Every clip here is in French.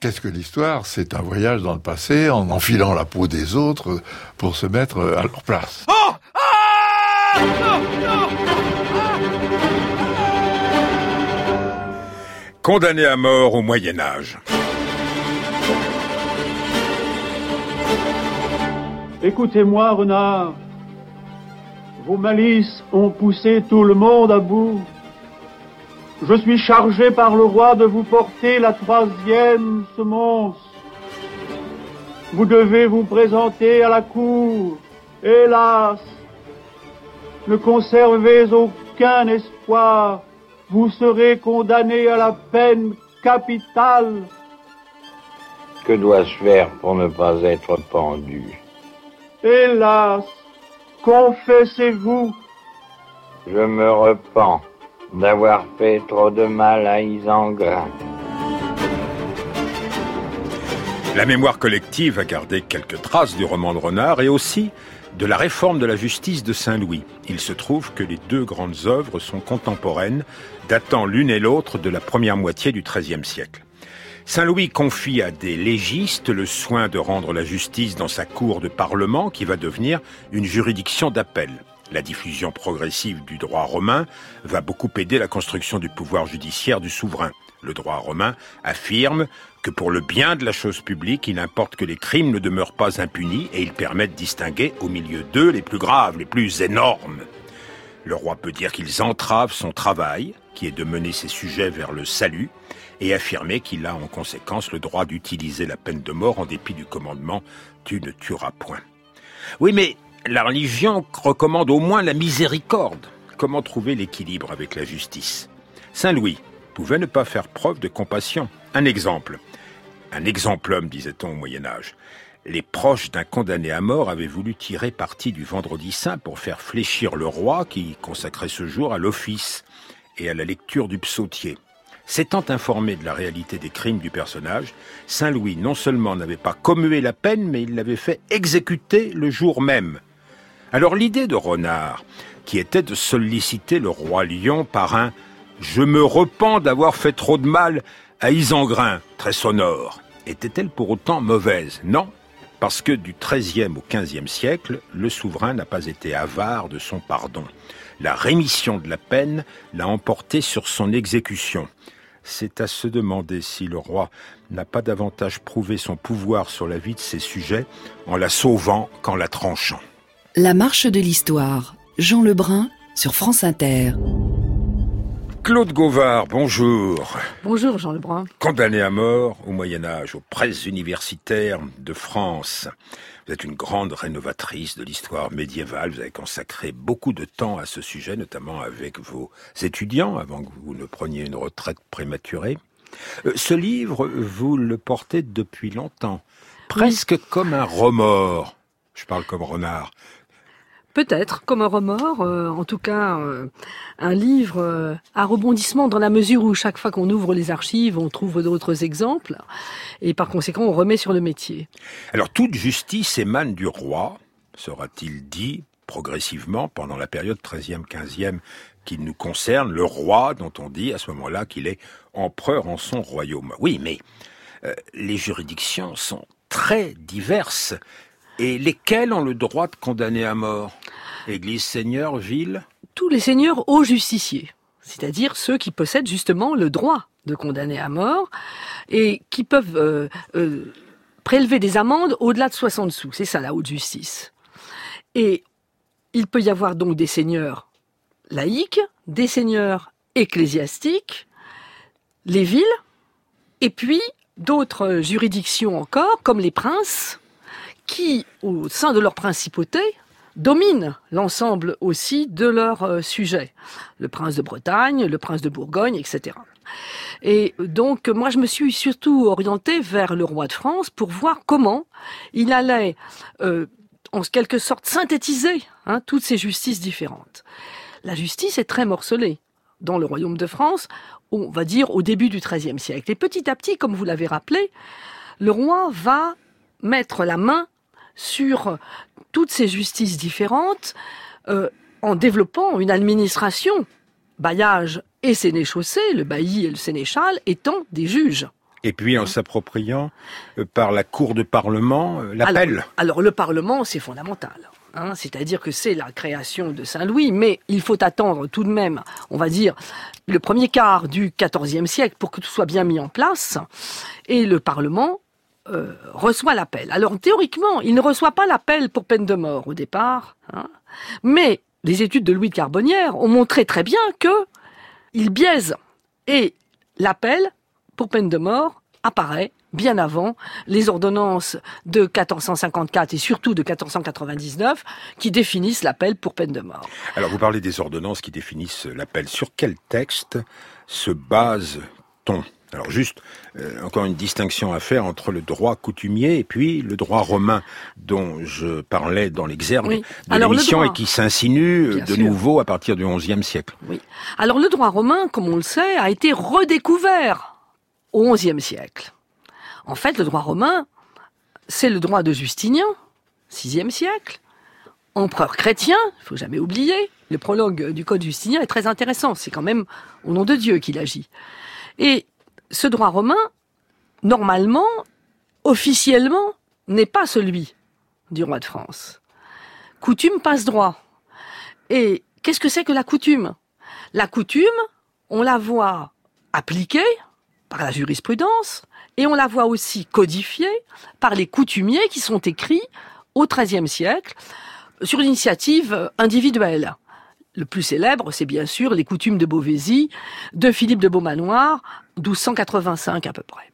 Qu'est-ce que l'histoire? C'est un voyage dans le passé en enfilant la peau des autres pour se mettre à leur place. Oh Condamné à mort au Moyen Âge. Écoutez-moi, renard. Vos malices ont poussé tout le monde à bout. Je suis chargé par le roi de vous porter la troisième semence. Vous devez vous présenter à la cour. Hélas, ne conservez aucun espoir. Vous serez condamné à la peine capitale. Que dois-je faire pour ne pas être pendu? Hélas, confessez-vous. Je me repens d'avoir fait trop de mal à Isengrin. La mémoire collective a gardé quelques traces du roman de Renard et aussi de la réforme de la justice de Saint-Louis. Il se trouve que les deux grandes œuvres sont contemporaines, datant l'une et l'autre de la première moitié du XIIIe siècle. Saint-Louis confie à des légistes le soin de rendre la justice dans sa cour de parlement qui va devenir une juridiction d'appel. La diffusion progressive du droit romain va beaucoup aider la construction du pouvoir judiciaire du souverain. Le droit romain affirme que pour le bien de la chose publique, il importe que les crimes ne demeurent pas impunis et il permet de distinguer au milieu d'eux les plus graves, les plus énormes. Le roi peut dire qu'ils entravent son travail, qui est de mener ses sujets vers le salut, et affirmer qu'il a en conséquence le droit d'utiliser la peine de mort en dépit du commandement tu ne tueras point. Oui, mais la religion recommande au moins la miséricorde. Comment trouver l'équilibre avec la justice? Saint Louis pouvait ne pas faire preuve de compassion. Un exemple. Un exemplum, disait-on au Moyen Âge. Les proches d'un condamné à mort avaient voulu tirer parti du vendredi saint pour faire fléchir le roi qui consacrait ce jour à l'office et à la lecture du psautier. S'étant informé de la réalité des crimes du personnage, Saint Louis non seulement n'avait pas commué la peine, mais il l'avait fait exécuter le jour même. Alors l'idée de Renard, qui était de solliciter le roi Lion par un Je me repens d'avoir fait trop de mal à Isengrin, très sonore, était-elle pour autant mauvaise? Non, parce que du XIIIe au XVe siècle, le souverain n'a pas été avare de son pardon. La rémission de la peine l'a emporté sur son exécution. C'est à se demander si le roi n'a pas davantage prouvé son pouvoir sur la vie de ses sujets en la sauvant qu'en la tranchant. La marche de l'histoire. Jean Lebrun sur France Inter. Claude Gauvard, bonjour. Bonjour Jean Lebrun. Condamné à mort au Moyen Âge aux presses universitaires de France. Vous êtes une grande rénovatrice de l'histoire médiévale. Vous avez consacré beaucoup de temps à ce sujet, notamment avec vos étudiants, avant que vous ne preniez une retraite prématurée. Euh, ce livre, vous le portez depuis longtemps, presque comme un remords. Je parle comme renard. Peut-être, comme un remords, euh, en tout cas euh, un livre euh, à rebondissement dans la mesure où chaque fois qu'on ouvre les archives, on trouve d'autres exemples, et par conséquent on remet sur le métier. Alors toute justice émane du roi, sera-t-il dit progressivement pendant la période 13e, 15e qui nous concerne, le roi dont on dit à ce moment-là qu'il est empereur en son royaume. Oui, mais les juridictions sont très diverses et lesquels ont le droit de condamner à mort? Église, seigneur, ville? Tous les seigneurs hauts justiciers, c'est-à-dire ceux qui possèdent justement le droit de condamner à mort et qui peuvent euh, euh, prélever des amendes au-delà de 60 sous. C'est ça la haute justice. Et il peut y avoir donc des seigneurs laïcs, des seigneurs ecclésiastiques, les villes, et puis d'autres juridictions encore, comme les princes, qui, au sein de leur principauté, dominent l'ensemble aussi de leurs euh, sujets. Le prince de Bretagne, le prince de Bourgogne, etc. Et donc, moi, je me suis surtout orientée vers le roi de France pour voir comment il allait, euh, en quelque sorte, synthétiser hein, toutes ces justices différentes. La justice est très morcelée. Dans le royaume de France, on va dire au début du XIIIe siècle. Et petit à petit, comme vous l'avez rappelé, le roi va mettre la main sur toutes ces justices différentes euh, en développant une administration, bailliage et sénéchaussée, le bailli et le sénéchal étant des juges. Et puis en s'appropriant euh, par la Cour de Parlement euh, l'appel. Alors, alors, le Parlement, c'est fondamental. Hein, C'est-à-dire que c'est la création de Saint-Louis, mais il faut attendre tout de même, on va dire, le premier quart du XIVe siècle pour que tout soit bien mis en place. Et le Parlement euh, reçoit l'appel. Alors théoriquement, il ne reçoit pas l'appel pour peine de mort au départ, hein, mais les études de Louis de Carbonnière ont montré très bien que il biaise et l'appel pour peine de mort apparaît bien avant les ordonnances de 1454 et surtout de 1499 qui définissent l'appel pour peine de mort. Alors vous parlez des ordonnances qui définissent l'appel. Sur quel texte se base-t-on? Alors juste, euh, encore une distinction à faire entre le droit coutumier et puis le droit romain dont je parlais dans l'exergue Oui. de le l'émission et qui s'insinue euh, de sûr. nouveau à partir du XIe siècle. Oui. Alors le droit romain, comme on le sait, a été redécouvert au XIe siècle. En fait, le droit romain, c'est le droit de Justinien, VIe siècle, empereur chrétien, il faut jamais oublier. Le prologue du Code Justinien est très intéressant. C'est quand même au nom de Dieu qu'il agit. Et ce droit romain, normalement, officiellement, n'est pas celui du roi de France. Coutume passe droit. Et qu'est-ce que c'est que la coutume? La coutume, on la voit appliquée par la jurisprudence et on la voit aussi codifiée par les coutumiers qui sont écrits au XIIIe siècle sur l'initiative individuelle. Le plus célèbre, c'est bien sûr les coutumes de Beauvaisis de Philippe de Beaumanoir, 1285 à peu près.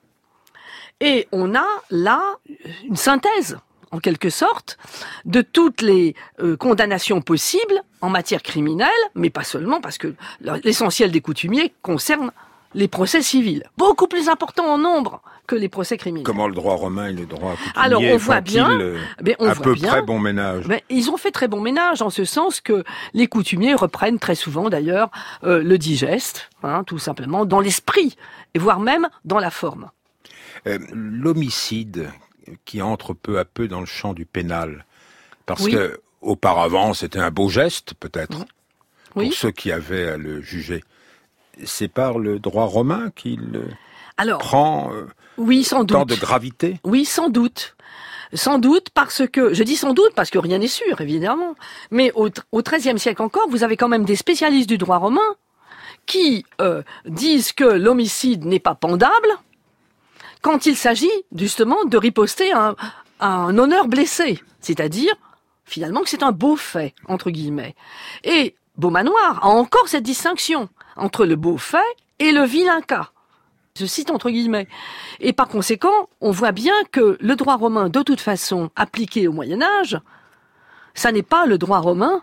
Et on a là une synthèse, en quelque sorte, de toutes les euh, condamnations possibles en matière criminelle, mais pas seulement, parce que l'essentiel des coutumiers concerne les procès civils, beaucoup plus importants en nombre que les procès criminels. Comment le droit romain et le droit coutumier Alors, on voit bien, euh, Mais on à voit peu bien, près bon ménage mais ils ont fait très bon ménage en ce sens que les coutumiers reprennent très souvent d'ailleurs euh, le digeste, hein, tout simplement, dans l'esprit, et voire même dans la forme. Euh, L'homicide qui entre peu à peu dans le champ du pénal, parce Oui. que auparavant c'était un beau geste peut-être Oui. pour ceux qui avaient à le juger. C'est par le droit romain qu'il euh, Alors, prend euh, oui, sans tant doute. de gravité? Oui, sans doute. Sans doute parce que, je dis sans doute parce que rien n'est sûr, évidemment. Mais au, au XIIIe siècle encore, vous avez quand même des spécialistes du droit romain qui euh, disent que l'homicide n'est pas pendable quand il s'agit justement de riposter à un, à un honneur blessé. C'est-à-dire, finalement, que c'est un beau fait, entre guillemets. Et Beaumanoir a encore cette distinction entre le beau fait et le vilain cas. Je cite entre guillemets. Et par conséquent, on voit bien que le droit romain, de toute façon, appliqué au Moyen Âge, ça n'est pas le droit romain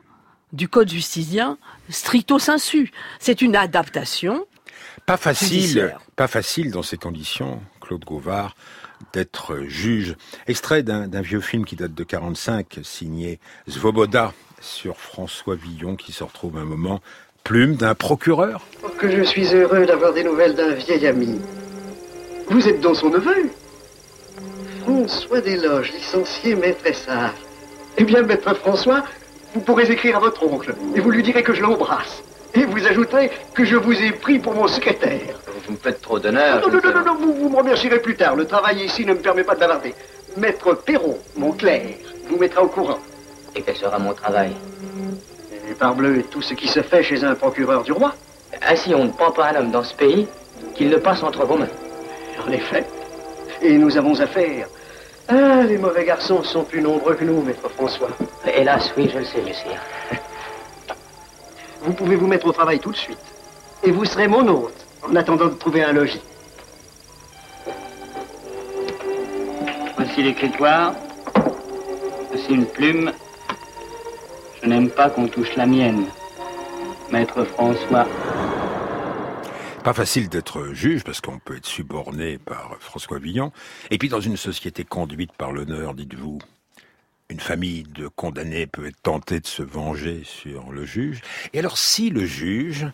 du Code justilien stricto sensu. C'est une adaptation. Pas facile, Judiciaire. pas facile dans ces conditions, Claude Gauvard, d'être juge. Extrait d'un d'un vieux film qui date de 45, signé Svoboda sur François Villon, qui se retrouve un moment plume d'un procureur. Oh, que je suis heureux d'avoir des nouvelles d'un vieil ami. Vous êtes donc son neveu? François Desloges, licencié maître et sage. Eh bien, maître François, vous pourrez écrire à votre oncle et vous lui direz que je l'embrasse. Et vous ajouterez que je vous ai pris pour mon secrétaire. Vous me faites trop d'honneur. Non, non, non, non, non, vous, vous me remercierez plus tard. Le travail ici ne me permet pas de bavarder. Maître Perron, mon clerc, vous mettra au courant. Et quel sera mon travail Et parbleu, tout ce qui se fait chez un procureur du roi. Ainsi, on ne prend pas un homme dans ce pays qu'il ne passe entre vos mains. En effet. Et nous avons affaire. Ah, les mauvais garçons sont plus nombreux que nous, maître François. Hélas, oui, je le sais, messire. Vous pouvez vous mettre au travail tout de suite. Et vous serez mon hôte, en attendant de trouver un logis. Voici l'écritoire. Voici une plume. Je n'aime pas qu'on touche la mienne. Maître François. Pas facile d'être juge parce qu'on peut être suborné par François Villon. Et puis dans une société conduite par l'honneur, dites-vous, une famille de condamnés peut être tentée de se venger sur le juge. Et alors si le juge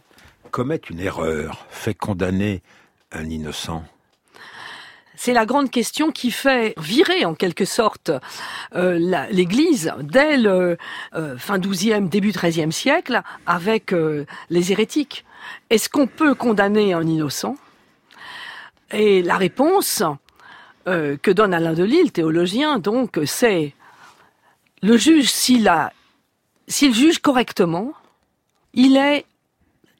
commet une erreur, fait condamner un innocent, C'est la grande question qui fait virer en quelque sorte euh, l'Église dès le euh, fin 12e, début 13e siècle avec euh, les hérétiques. Est-ce qu'on peut condamner un innocent? Et la réponse que donne Alain Delille, théologien, donc, c'est le juge, s'il s'il juge correctement, il est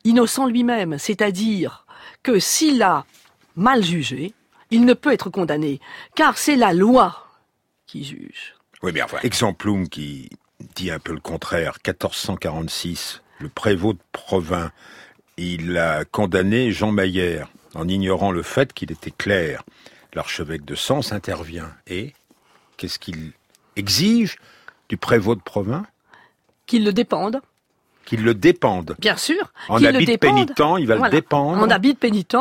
innocent lui-même. C'est-à-dire que s'il a mal jugé, il ne peut être condamné, car c'est la loi qui juge. Oui, mais enfin, Exemplum qui dit un peu le contraire, 1446, le prévôt de Provins, il a condamné Jean Maillère en ignorant le fait qu'il était clair. L'archevêque de Sens intervient et qu'est-ce qu'il exige du prévôt de Provins? Qu'il le dépende. Qu'il le dépende. Bien sûr. En habit le pénitent, il va le dépendre. En habit pénitent,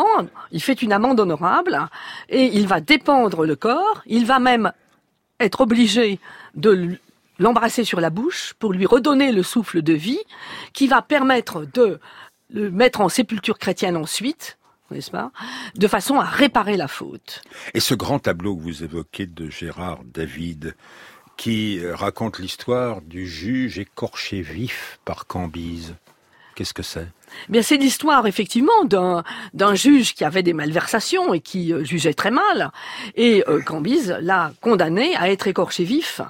il fait une amende honorable et il va dépendre le corps. Il va même être obligé de l'embrasser sur la bouche pour lui redonner le souffle de vie qui va permettre de le mettre en sépulture chrétienne ensuite, n'est-ce pas, de façon à réparer la faute. Et ce grand tableau que vous évoquez de Gérard David, qui euh, raconte l'histoire du juge écorché vif par Cambise, qu'est-ce que c'est? Bien, c'est l'histoire effectivement d'un d'un juge qui avait des malversations et qui euh, jugeait très mal, et euh, Cambise l'a condamné à être écorché vif.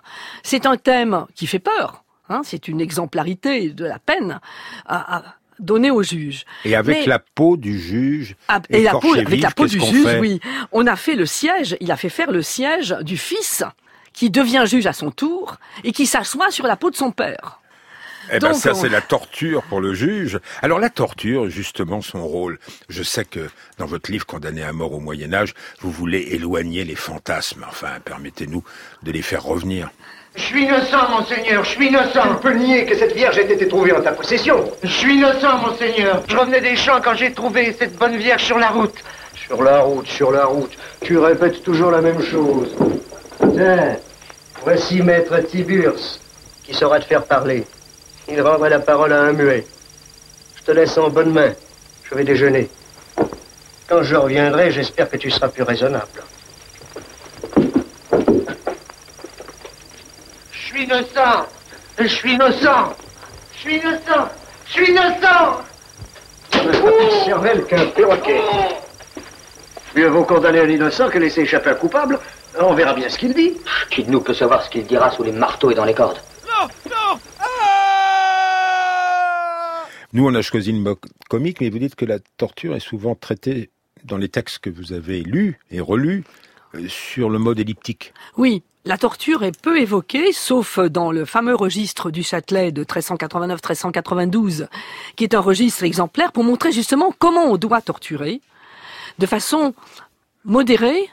C'est un thème qui fait peur. Hein, c'est une exemplarité de la peine à, à donner au juge. Et avec Mais- la peau du juge Ah, et la peau, avec la peau du juge, oui. On a fait le siège, il a fait faire le siège du fils qui devient juge à son tour et qui s'assoit sur la peau de son père. Eh ben Donc, ça on- c'est la torture pour le juge. Alors la torture, justement, son rôle. Je sais que dans votre livre Condamné à mort au Moyen Âge, vous voulez éloigner les fantasmes. Enfin, permettez-nous de les faire revenir. Je suis innocent, monseigneur, je suis innocent. Tu peux nier que cette vierge ait été trouvée en ta possession. Je suis innocent, monseigneur. Je revenais des champs quand j'ai trouvé cette bonne vierge sur la route. Sur la route, sur la route. Tu répètes toujours la même chose. Tiens, voici maître Tiburce, qui saura te faire parler. Il rendra la parole à un muet. Je te laisse en bonne main. Je vais déjeuner. Quand je reviendrai, j'espère que tu seras plus raisonnable. Je suis innocent. Je suis innocent. Je suis innocent. Je suis innocent. Plus cervelle qu'un perroquet. Mieux vaut condamner un innocent que laisser échapper un coupable. On verra bien ce qu'il dit. Qui de nous peut savoir ce qu'il dira sous les marteaux et dans les cordes Nous, on a choisi une moque comique, mais vous dites que la torture est souvent traitée dans les textes que vous avez lus et relus euh, sur le mode elliptique. Oui, la torture est peu évoquée, sauf dans le fameux registre du Châtelet de 1389-1392, qui est un registre exemplaire pour montrer justement comment on doit torturer, de façon modérée,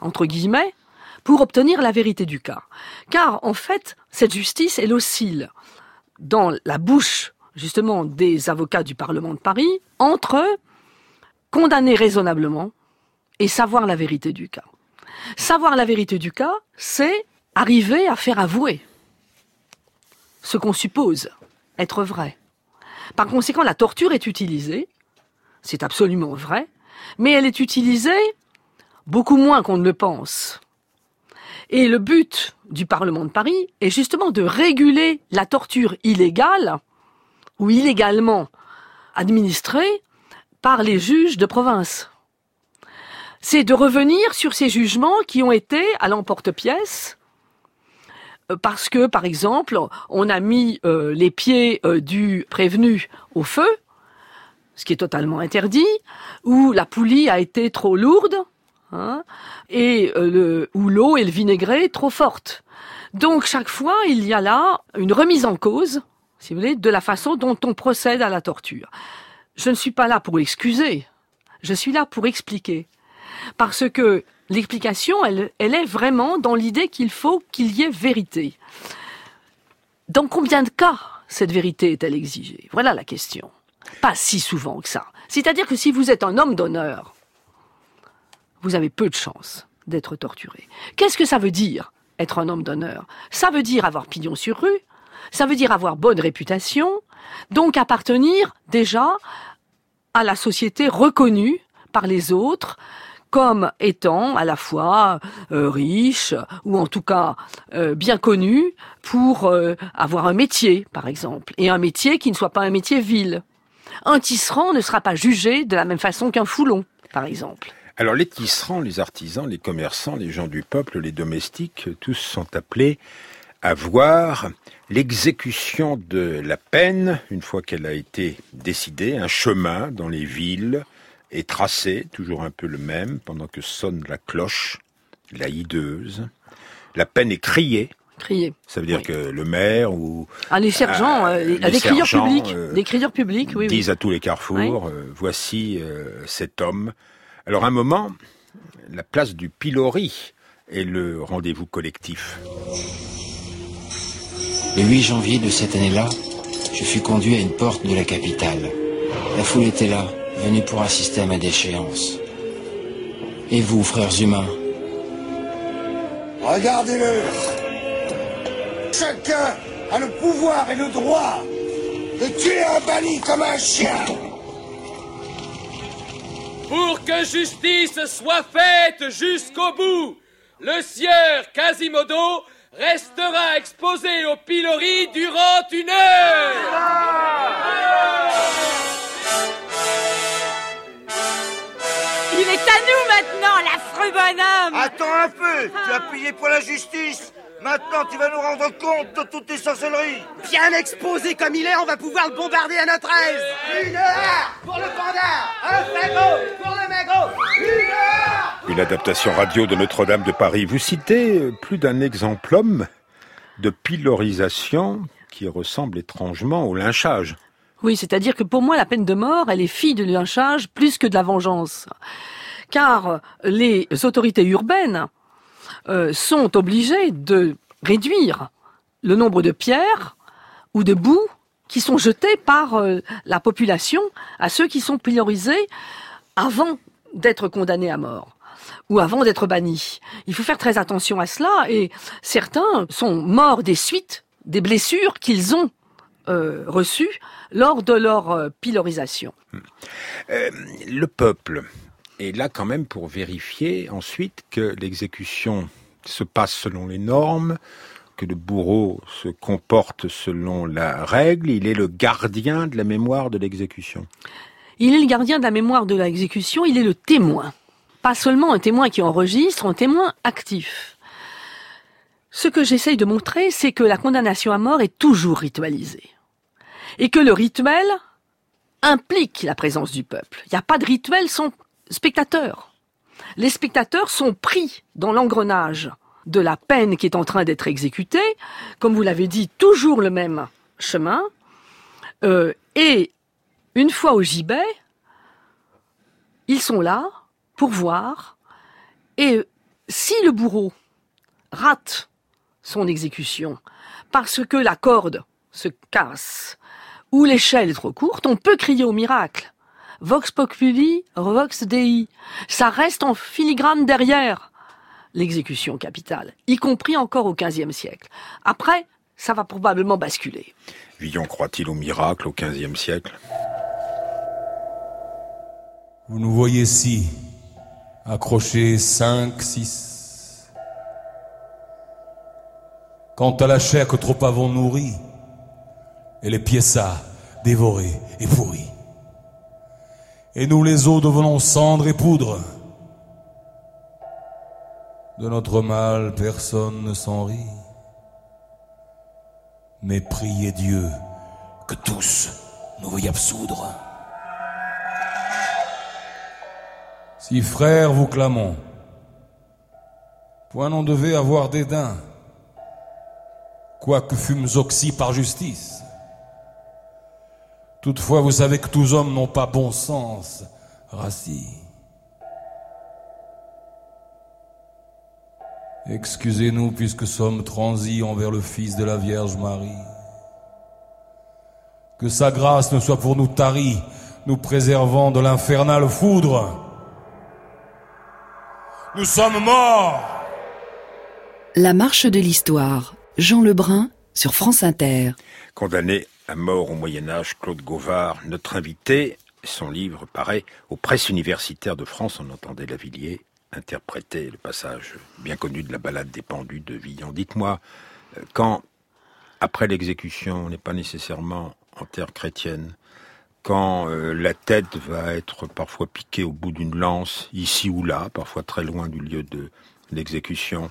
entre guillemets, pour obtenir la vérité du cas. Car, en fait, cette justice, elle oscille dans la bouche, justement, des avocats du Parlement de Paris, entre condamner raisonnablement et savoir la vérité du cas. Savoir la vérité du cas, c'est arriver à faire avouer ce qu'on suppose être vrai. Par conséquent, la torture est utilisée, c'est absolument vrai, mais elle est utilisée beaucoup moins qu'on ne le pense. Et le but du Parlement de Paris est justement de réguler la torture illégale ou illégalement administrée par les juges de province. C'est de revenir sur ces jugements qui ont été à l'emporte-pièce euh, parce que, par exemple, on a mis euh, les pieds euh, du prévenu au feu, ce qui est totalement interdit, ou la poulie a été trop lourde, hein, et euh, le, ou l'eau et le vinaigré trop forte. Donc chaque fois, il y a là une remise en cause, si vous voulez, de la façon dont on procède à la torture. Je ne suis pas là pour excuser, je suis là pour expliquer parce que l'explication, elle, elle est vraiment dans l'idée qu'il faut qu'il y ait vérité. Dans combien de cas cette vérité est-elle exigée? Voilà la question. Pas si souvent que ça. C'est-à-dire que si vous êtes un homme d'honneur, vous avez peu de chances d'être torturé. Qu'est-ce que ça veut dire, être un homme d'honneur? Ça veut dire avoir pignon sur rue, ça veut dire avoir bonne réputation, donc appartenir déjà à la société reconnue par les autres, comme étant à la fois euh, riche ou en tout cas euh, bien connu pour euh, avoir un métier, par exemple, et un métier qui ne soit pas un métier vil. Un tisserand ne sera pas jugé de la même façon qu'un foulon, par exemple. Alors les tisserands, les artisans, les commerçants, les gens du peuple, les domestiques, tous sont appelés à voir l'exécution de la peine, une fois qu'elle a été décidée, un chemin dans les villes est tracé, toujours un peu le même, pendant que sonne la cloche, la hideuse. La peine est criée. Criée. Ça veut dire que le maire ou ah, les sergents, euh, les des crieurs publics, euh, des crieurs publics, oui, oui. disent à tous les carrefours, euh, voici euh, cet homme. Alors à un moment, la place du pilori est le rendez-vous collectif. Le 8 janvier de cette année-là, je fus conduit à une porte de la capitale. La foule était là, venue pour assister à ma déchéance. Et vous, frères humains? Regardez-le Chacun a le pouvoir et le droit de tuer un banni comme un chien Pour que justice soit faite jusqu'au bout, le sieur Quasimodo restera exposé au pilori durant une heure. Il est à nous maintenant, l'affreux bonhomme Attends un peu Tu as payé pour la justice Maintenant, tu vas nous rendre compte de toutes tes sorcelleries Bien exposé comme il est, on va pouvoir le bombarder à notre aise Une heure pour le panda Un fagot pour le magot Une heure Une adaptation radio de Notre-Dame de Paris. Vous citez plus d'un exemplum de pilorisation qui ressemble étrangement au lynchage. Oui, c'est-à-dire que pour moi, la peine de mort, elle est fille du lynchage plus que de la vengeance. Car les autorités urbaines euh, sont obligées de réduire le nombre de pierres ou de boues qui sont jetées par euh, la population à ceux qui sont priorisés avant d'être condamnés à mort ou avant d'être bannis. Il faut faire très attention à cela et certains sont morts des suites des blessures qu'ils ont euh, reçues lors de leur euh, le peuple est là quand même pour vérifier ensuite que l'exécution se passe selon les normes, que le bourreau se comporte selon la règle, il est le gardien de la mémoire de l'exécution. Il est le gardien de la mémoire de l'exécution, il est le témoin. Pas seulement un témoin qui enregistre, un témoin actif. Ce que j'essaye de montrer, c'est que la condamnation à mort est toujours ritualisée. Et que le rituel implique la présence du peuple. Il n'y a pas de rituel sans spectateurs. Les spectateurs sont pris dans l'engrenage de la peine qui est en train d'être exécutée, comme vous l'avez dit, toujours le même chemin. Euh, et une fois au gibet, ils sont là pour voir. Et si le bourreau rate son exécution parce que la corde se casse ou l'échelle est trop courte, on peut crier au miracle. Vox populi, vox dei. Ça reste en filigrane derrière l'exécution capitale, y compris encore au XVe siècle. Après, ça va probablement basculer. Villon croit-il au miracle au XVe siècle? Vous nous voyez ici, accrochés cinq, six. Quant à la chair que trop avons nourrie, elle est piéça, dévorée et pourrie. Et nous les os devenons cendre et poudre. De notre mal, personne ne s'en rit. Mais priez Dieu que tous nous veuillent absoudre. Si frères vous clamons, point n'en devait avoir dédain, quoique fûmes oxy par justice. Toutefois, vous savez que tous hommes n'ont pas bon sens, raci. Excusez-nous puisque sommes transis envers le Fils de la Vierge Marie. Que sa grâce ne soit pour nous tarie, nous préservant de l'infernale foudre. Nous sommes morts. La marche de l'histoire. Jean Lebrun sur France Inter. Condamné à mort au Moyen Âge, Claude Gauvard, notre invité. Son livre paraît aux presses universitaires de France. On entendait Lavillier interpréter le passage bien connu de la balade des pendus de Villon. Dites-moi, quand, après l'exécution, on n'est pas nécessairement en terre chrétienne, quand euh, la tête va être parfois piquée au bout d'une lance, ici ou là, parfois très loin du lieu de l'exécution, euh,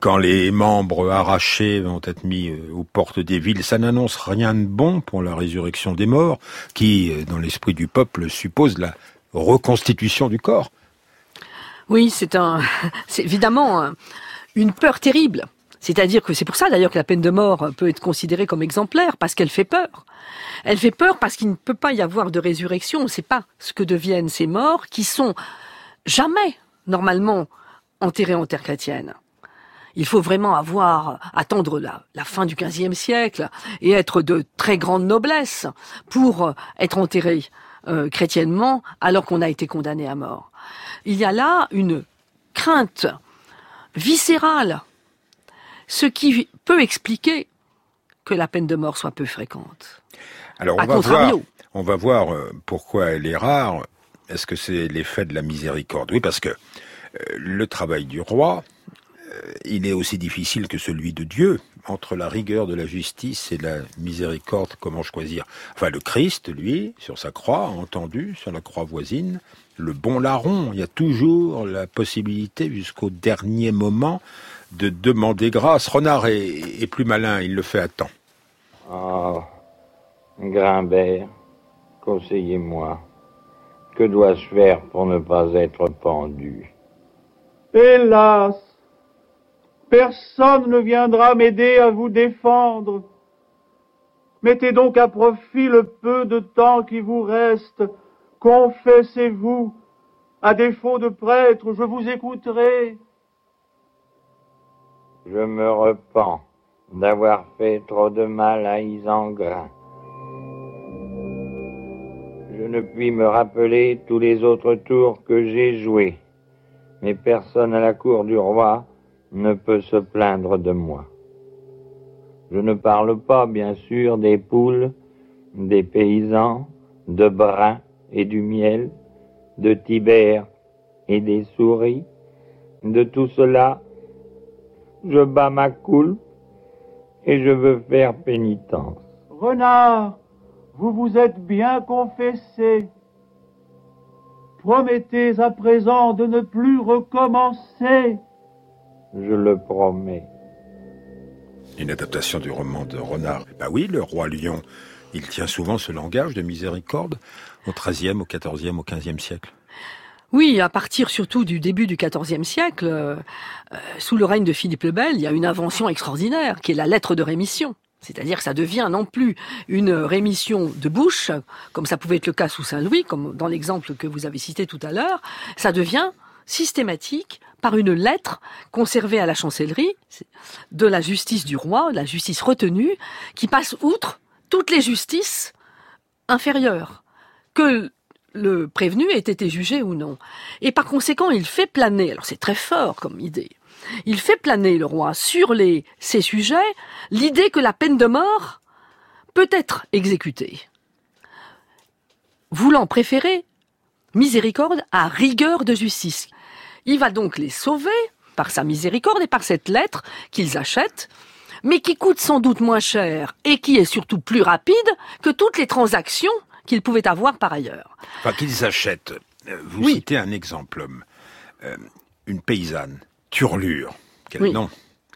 quand les membres arrachés vont être mis euh, aux portes des villes, ça n'annonce rien de bon pour la résurrection des morts, qui, dans l'esprit du peuple, suppose la reconstitution du corps. Oui, c'est un, c'est évidemment une peur terrible. C'est-à-dire que c'est pour ça d'ailleurs que la peine de mort peut être considérée comme exemplaire, parce qu'elle fait peur. Elle fait peur parce qu'il ne peut pas y avoir de résurrection. On ne sait pas ce que deviennent ces morts qui sont jamais, normalement, enterrés en terre chrétienne. Il faut vraiment avoir, attendre la, la fin du XVe siècle et être de très grande noblesse pour être enterré euh, chrétiennement alors qu'on a été condamné à mort. Il y a là une crainte viscérale ce qui peut expliquer que la peine de mort soit peu fréquente. Alors on va, voir, on va voir euh, pourquoi elle est rare. Est-ce que c'est l'effet de la miséricorde? Oui, parce que euh, le travail du roi, euh, il est aussi difficile que celui de Dieu. Entre la rigueur de la justice et la miséricorde, comment choisir? Enfin, le Christ, lui, sur sa croix, entendu, sur la croix voisine, le bon larron, il y a toujours la possibilité jusqu'au dernier moment de demander grâce. Renard est, plus malin, il le fait à temps. Oh, Grimbert, conseillez-moi. Que dois-je faire pour ne pas être pendu? Hélas, personne ne viendra m'aider à vous défendre. Mettez donc à profit le peu de temps qui vous reste. Confessez-vous. À défaut de prêtre, je vous écouterai. Je me repens d'avoir fait trop de mal à Isengrin. Je ne puis me rappeler tous les autres tours que j'ai joués, mais personne à la cour du roi ne peut se plaindre de moi. Je ne parle pas, bien sûr, des poules, des paysans, de brun et du miel, de Tibère et des souris. De tout cela, je bats ma coule et je veux faire pénitence. Renard, vous vous êtes bien confessé. Promettez à présent de ne plus recommencer. Je le promets. Une adaptation du roman de Renard. Bah oui, le roi lion, il tient souvent ce langage de miséricorde au XIIIe, au XIVe, au XVe siècle. Oui, à partir surtout du début du XIVe siècle, euh, euh, sous le règne de Philippe le Bel, il y a une invention extraordinaire qui est la lettre de rémission. C'est-à-dire que ça devient non plus une rémission de bouche, comme ça pouvait être le cas sous Saint-Louis, comme dans l'exemple que vous avez cité tout à l'heure, ça devient systématique par une lettre conservée à la chancellerie de la justice du roi, la justice retenue, qui passe outre toutes les justices inférieures que le prévenu ait été jugé ou non. Et par conséquent, il fait planer, alors c'est très fort comme idée, il fait planer le roi sur ses sujets l'idée que la peine de mort peut être exécutée. Voulant préférer miséricorde à rigueur de justice. Il va donc les sauver par sa miséricorde et par cette lettre qu'ils achètent, mais qui coûte sans doute moins cher et qui est surtout plus rapide que toutes les transactions qu'ils pouvaient avoir par ailleurs. Enfin, qu'ils achètent. Euh, vous citez un exemple. Euh, une paysanne, Turlure, quel nom,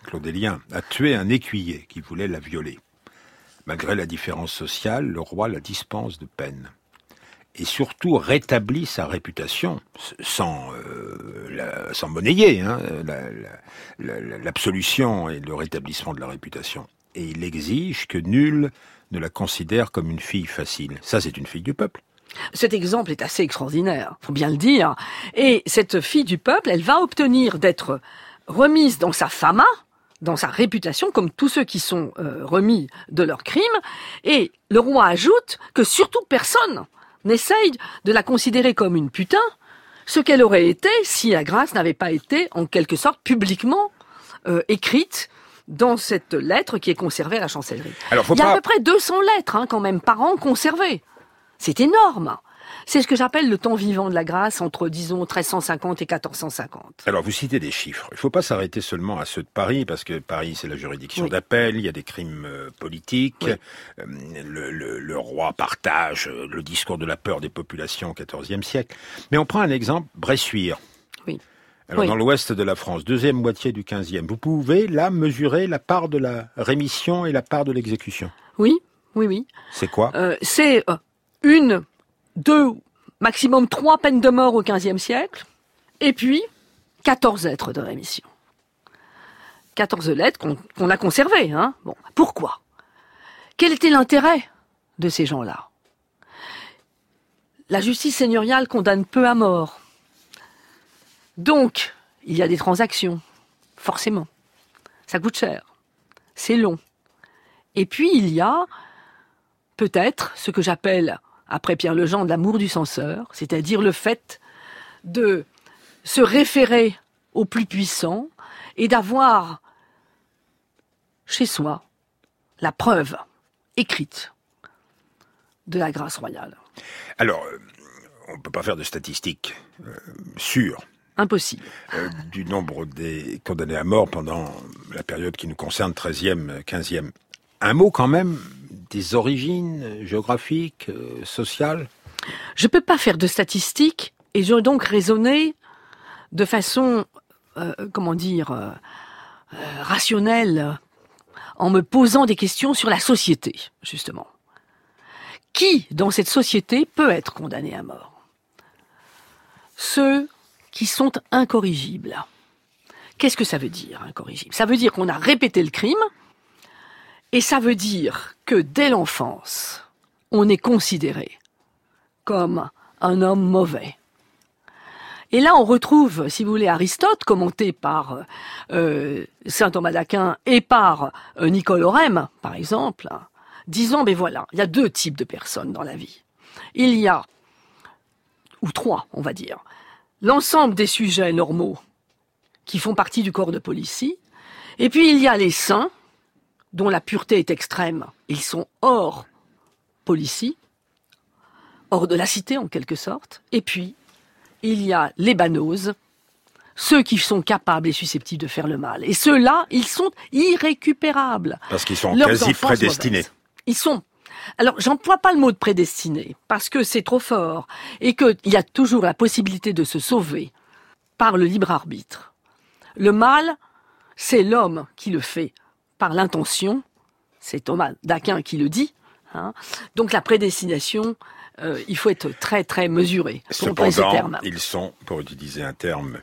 Claudélien, a tué un écuyer qui voulait la violer. Malgré la différence sociale, le roi la dispense de peine. Et surtout rétablit sa réputation, sans, euh, sans monnayer, hein, l'absolution et le rétablissement de la réputation. Et il exige que nul ne la considère comme une fille facile. Ça, c'est une fille du peuple. Cet exemple est assez extraordinaire, faut bien le dire. Et cette fille du peuple, elle va obtenir d'être remise dans sa fama, dans sa réputation, comme tous ceux qui sont euh, remis de leurs crimes. Et le roi ajoute que surtout personne n'essaye de la considérer comme une putain, ce qu'elle aurait été si la grâce n'avait pas été en quelque sorte publiquement euh, écrite dans cette lettre qui est conservée à la chancellerie. Il y a à peu près 200 lettres hein, quand même par an conservées. C'est énorme. C'est ce que j'appelle le temps vivant de la grâce entre, disons, 1350 et 1450. Alors, vous citez des chiffres. Il ne faut pas s'arrêter seulement à ceux de Paris, parce que Paris, c'est la juridiction d'appel, il y a des crimes euh, politiques, euh, le, le, roi partage euh, le discours de la peur des populations au XIVe siècle. Mais on prend un exemple, Bressuire. Oui. Alors, dans l'ouest de la France, deuxième moitié du XVe, vous pouvez là mesurer la part de la rémission et la part de l'exécution Oui, oui, oui. C'est quoi? C'est une deux, maximum trois peines de mort au XVe siècle, et puis 14 lettres de rémission. 14 lettres qu'on a conservées. Hein bon, pourquoi? Quel était l'intérêt de ces gens-là? La justice seigneuriale condamne peu à mort. Donc, il y a des transactions, forcément. Ça coûte cher. C'est long. Et puis, il y a peut-être ce que j'appelle après Pierre Lejean, de l'amour du censeur, c'est-à-dire le fait de se référer au plus puissant et d'avoir chez soi la preuve écrite de la grâce royale. Alors, euh, on ne peut pas faire de statistiques euh, sûres. Impossible. Euh, du nombre des condamnés à mort pendant la période qui nous concerne, 13e, 15e. Un mot quand même des origines géographiques, euh, sociales Je ne peux pas faire de statistiques et je donc raisonner de façon, euh, comment dire, euh, rationnelle, en me posant des questions sur la société, justement. Qui, dans cette société, peut être condamné à mort? Ceux qui sont incorrigibles. Qu'est-ce que ça veut dire, incorrigible Ça veut dire qu'on a répété le crime, et ça veut dire que dès l'enfance, on est considéré comme un homme mauvais. Et là, on retrouve, si vous voulez, Aristote, commenté par euh, saint Thomas d'Aquin et par euh, Nicole Orem, par exemple, disant, ben voilà, il y a deux types de personnes dans la vie. Il y a, ou trois, on va dire, l'ensemble des sujets normaux qui font partie du corps de police, et puis il y a les saints, dont la pureté est extrême, ils sont hors policie, hors de la cité en quelque sorte. Et puis, il y a les banoses, ceux qui sont capables et susceptibles de faire le mal. Et ceux-là, ils sont irrécupérables. Parce qu'ils sont quasi prédestinés. Ils sont. Alors, j'emploie pas le mot de prédestiné, parce que c'est trop fort, et qu'il y a toujours la possibilité de se sauver par le libre arbitre. Le mal, c'est l'homme qui le fait par l'intention. C'est Thomas d'Aquin qui le dit. Hein. Donc la prédestination, euh, il faut être très très mesuré. Cependant, ils sont, pour utiliser un terme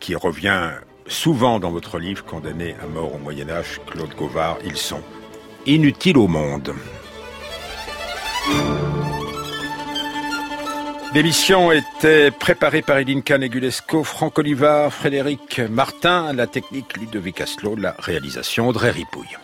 qui revient souvent dans votre livre, Condamné à mort au Moyen Âge, Claude Gauvard, ils sont inutiles au monde. L'émission était préparée par Edinka Negulesco, Franck Olivard, Frédéric Martin, la technique Ludovic Aslo, la réalisation Audrey Ripouille.